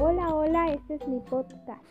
Hola, hola, este es mi podcast.